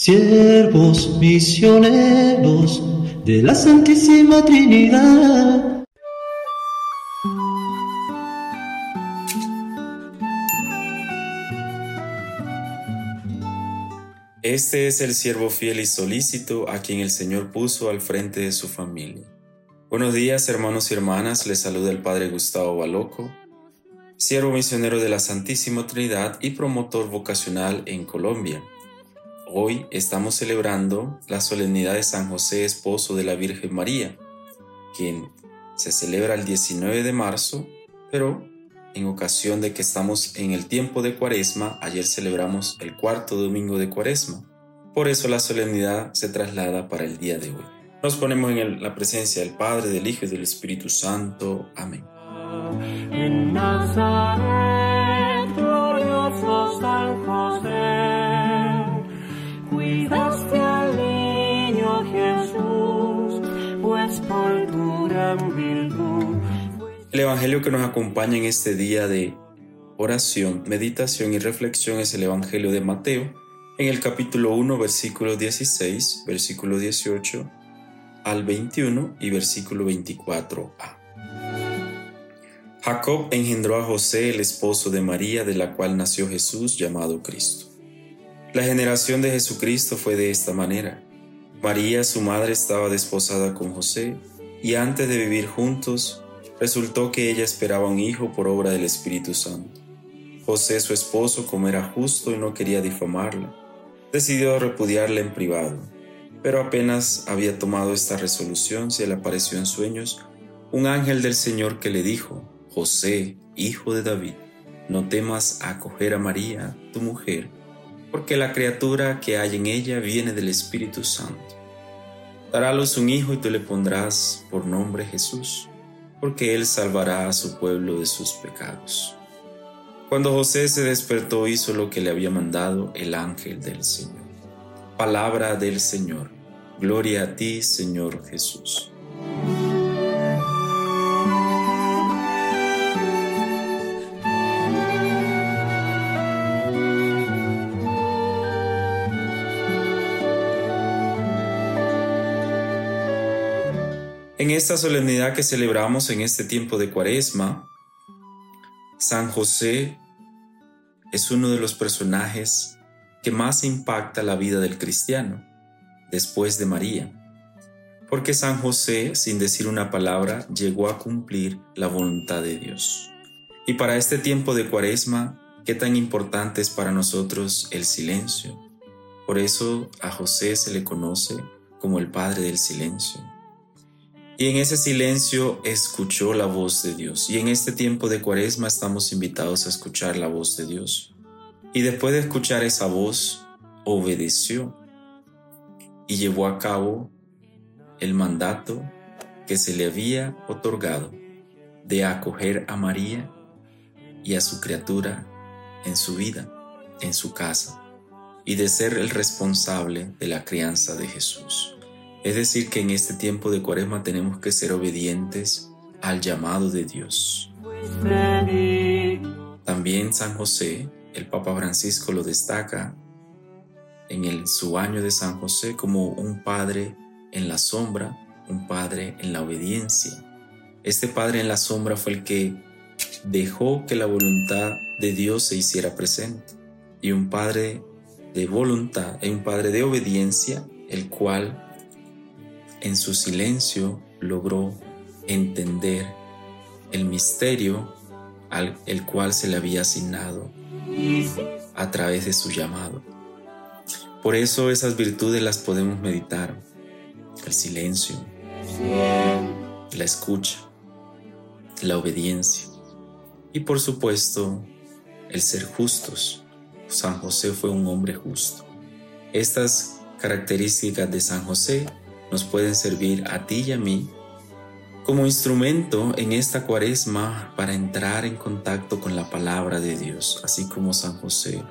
siervos misioneros de la Santísima Trinidad. Este es el siervo fiel y solícito a quien el Señor puso al frente de su familia. Buenos días hermanos y hermanas, les saluda el Padre Gustavo Baloco, siervo misionero de la Santísima Trinidad y promotor vocacional en Colombia. Hoy estamos celebrando la solemnidad de San José, esposo de la Virgen María, quien se celebra el 19 de marzo, pero en ocasión de que estamos en el tiempo de Cuaresma, ayer celebramos el cuarto domingo de Cuaresma. Por eso la solemnidad se traslada para el día de hoy. Nos ponemos en la presencia del Padre, del Hijo y del Espíritu Santo. Amén. El Evangelio que nos acompaña en este día de oración, meditación y reflexión es el Evangelio de Mateo, en el capítulo 1, versículo 16, versículo 18 al 21 y versículo 24a. Jacob engendró a José, el esposo de María, de la cual nació Jesús llamado Cristo. La generación de Jesucristo fue de esta manera. María, su madre, estaba desposada con José, y antes de vivir juntos, resultó que ella esperaba un hijo por obra del Espíritu Santo. José, su esposo, como era justo y no quería difamarla, decidió repudiarla en privado. Pero apenas había tomado esta resolución, se le apareció en sueños un ángel del Señor que le dijo, José, hijo de David, no temas acoger a María, tu mujer, porque la criatura que hay en ella viene del Espíritu Santo. Dará un hijo y tú le pondrás por nombre Jesús, porque él salvará a su pueblo de sus pecados. Cuando José se despertó hizo lo que le había mandado el ángel del Señor. Palabra del Señor. Gloria a ti, Señor Jesús. En esta solemnidad que celebramos en este tiempo de Cuaresma, San José es uno de los personajes que más impacta la vida del cristiano, después de María, porque San José, sin decir una palabra, llegó a cumplir la voluntad de Dios. Y para este tiempo de Cuaresma, qué tan importante es para nosotros el silencio. Por eso a José se le conoce como el Padre del Silencio y en ese silencio escuchó la voz de Dios. Y en este tiempo de cuaresma estamos invitados a escuchar la voz de Dios. Y después de escuchar esa voz, obedeció y llevó a cabo el mandato que se le había otorgado de acoger a María y a su criatura en su vida, en su casa, y de ser el responsable de la crianza de Jesús. Es decir, que en este tiempo de cuaresma tenemos que ser obedientes al llamado de Dios. También San José, el Papa Francisco lo destaca en el, su año de San José como un padre en la sombra, un padre en la obediencia. Este padre en la sombra fue el que dejó que la voluntad de Dios se hiciera presente y un padre de voluntad, un padre de obediencia, el cual en su silencio logró entender el misterio al el cual se le había asignado a través de su llamado. Por eso esas virtudes las podemos meditar. El silencio, la escucha, la obediencia y por supuesto el ser justos. San José fue un hombre justo. Estas características de San José nos pueden servir a ti y a mí como instrumento en esta cuaresma para entrar en contacto con la palabra de Dios, así como San José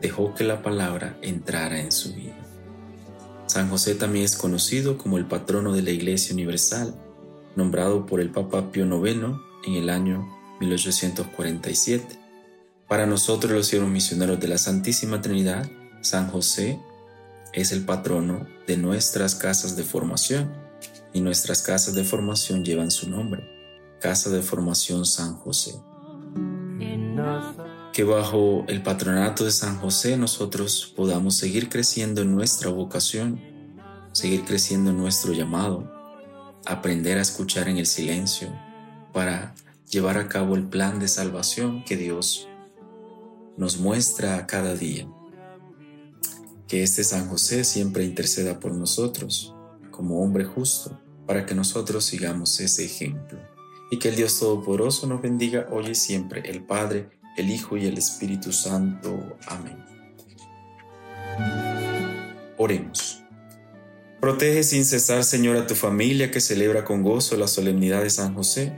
dejó que la palabra entrara en su vida. San José también es conocido como el patrono de la Iglesia Universal, nombrado por el Papa Pío IX en el año 1847. Para nosotros los siervos misioneros de la Santísima Trinidad, San José es el patrono de nuestras casas de formación y nuestras casas de formación llevan su nombre, Casa de Formación San José. Que bajo el patronato de San José nosotros podamos seguir creciendo en nuestra vocación, seguir creciendo en nuestro llamado, aprender a escuchar en el silencio para llevar a cabo el plan de salvación que Dios nos muestra cada día. Que este San José siempre interceda por nosotros como hombre justo para que nosotros sigamos ese ejemplo. Y que el Dios Todopoderoso nos bendiga hoy y siempre, el Padre, el Hijo y el Espíritu Santo. Amén. Oremos. Protege sin cesar, Señor, a tu familia que celebra con gozo la solemnidad de San José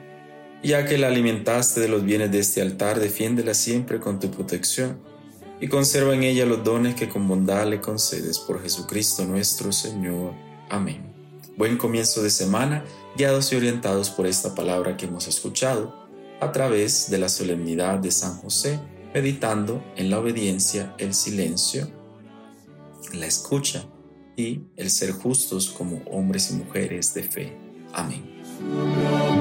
ya que la alimentaste de los bienes de este altar, defiéndela siempre con tu protección y conserva en ella los dones que con bondad le concedes por Jesucristo nuestro Señor. Amén. Buen comienzo de semana, guiados y orientados por esta palabra que hemos escuchado a través de la solemnidad de San José, meditando en la obediencia, el silencio, la escucha y el ser justos como hombres y mujeres de fe. Amén.